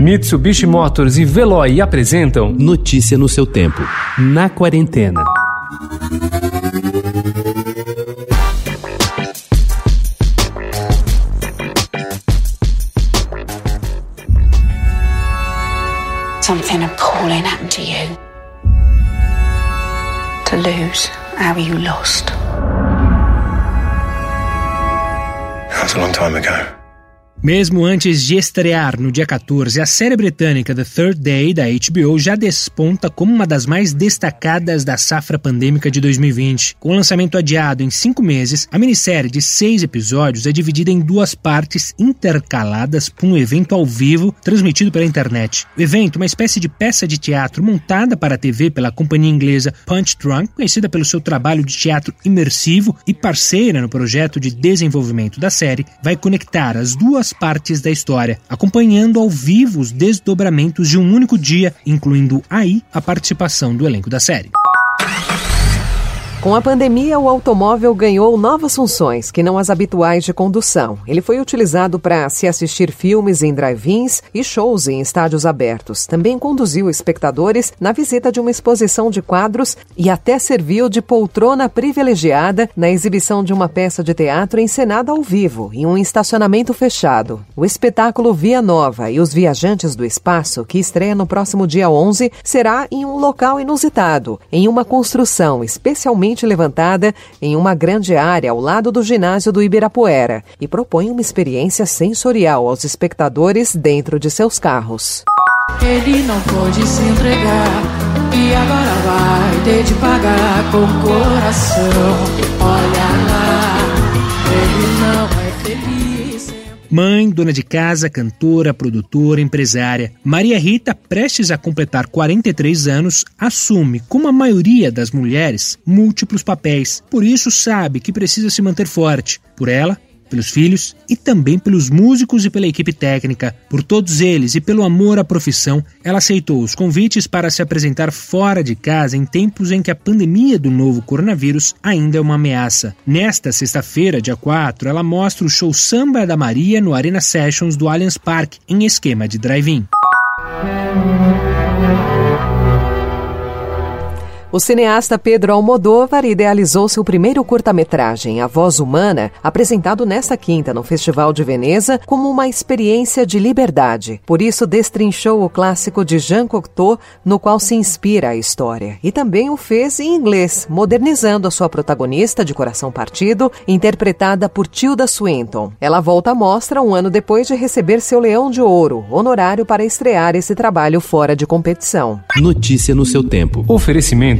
Mitsubishi Motors e Veloy apresentam Notícia no seu tempo. Na quarentena. Something appalling happened to you. To lose how you lost. That was a long time ago. Mesmo antes de estrear no dia 14, a série britânica The Third Day da HBO já desponta como uma das mais destacadas da safra pandêmica de 2020. Com o lançamento adiado em cinco meses, a minissérie de seis episódios é dividida em duas partes intercaladas por um evento ao vivo transmitido pela internet. O evento, uma espécie de peça de teatro montada para a TV pela companhia inglesa Punch Drunk, conhecida pelo seu trabalho de teatro imersivo e parceira no projeto de desenvolvimento da série, vai conectar as duas partes da história, acompanhando ao vivo os desdobramentos de um único dia, incluindo aí a participação do elenco da série. Com a pandemia, o automóvel ganhou novas funções que não as habituais de condução. Ele foi utilizado para se assistir filmes em drive-ins e shows em estádios abertos. Também conduziu espectadores na visita de uma exposição de quadros e até serviu de poltrona privilegiada na exibição de uma peça de teatro encenada ao vivo em um estacionamento fechado. O espetáculo Via Nova e os Viajantes do Espaço, que estreia no próximo dia 11, será em um local inusitado, em uma construção especialmente levantada em uma grande área ao lado do ginásio do Ibirapuera e propõe uma experiência sensorial aos espectadores dentro de seus carros. Ele não pode se entregar e agora vai ter de pagar com o coração. Mãe, dona de casa, cantora, produtora, empresária, Maria Rita, prestes a completar 43 anos, assume, como a maioria das mulheres, múltiplos papéis. Por isso sabe que precisa se manter forte. Por ela, pelos filhos e também pelos músicos e pela equipe técnica. Por todos eles e pelo amor à profissão, ela aceitou os convites para se apresentar fora de casa em tempos em que a pandemia do novo coronavírus ainda é uma ameaça. Nesta sexta-feira, dia 4, ela mostra o show Samba da Maria no Arena Sessions do Allianz Parque, em esquema de drive-in. O cineasta Pedro Almodóvar idealizou seu primeiro curta-metragem, A Voz Humana, apresentado nesta quinta no Festival de Veneza como uma experiência de liberdade. Por isso, destrinchou o clássico de Jean Cocteau, no qual se inspira a história. E também o fez em inglês, modernizando a sua protagonista de coração partido, interpretada por Tilda Swinton. Ela volta à mostra um ano depois de receber seu Leão de Ouro, honorário para estrear esse trabalho fora de competição. Notícia no seu tempo. Oferecimento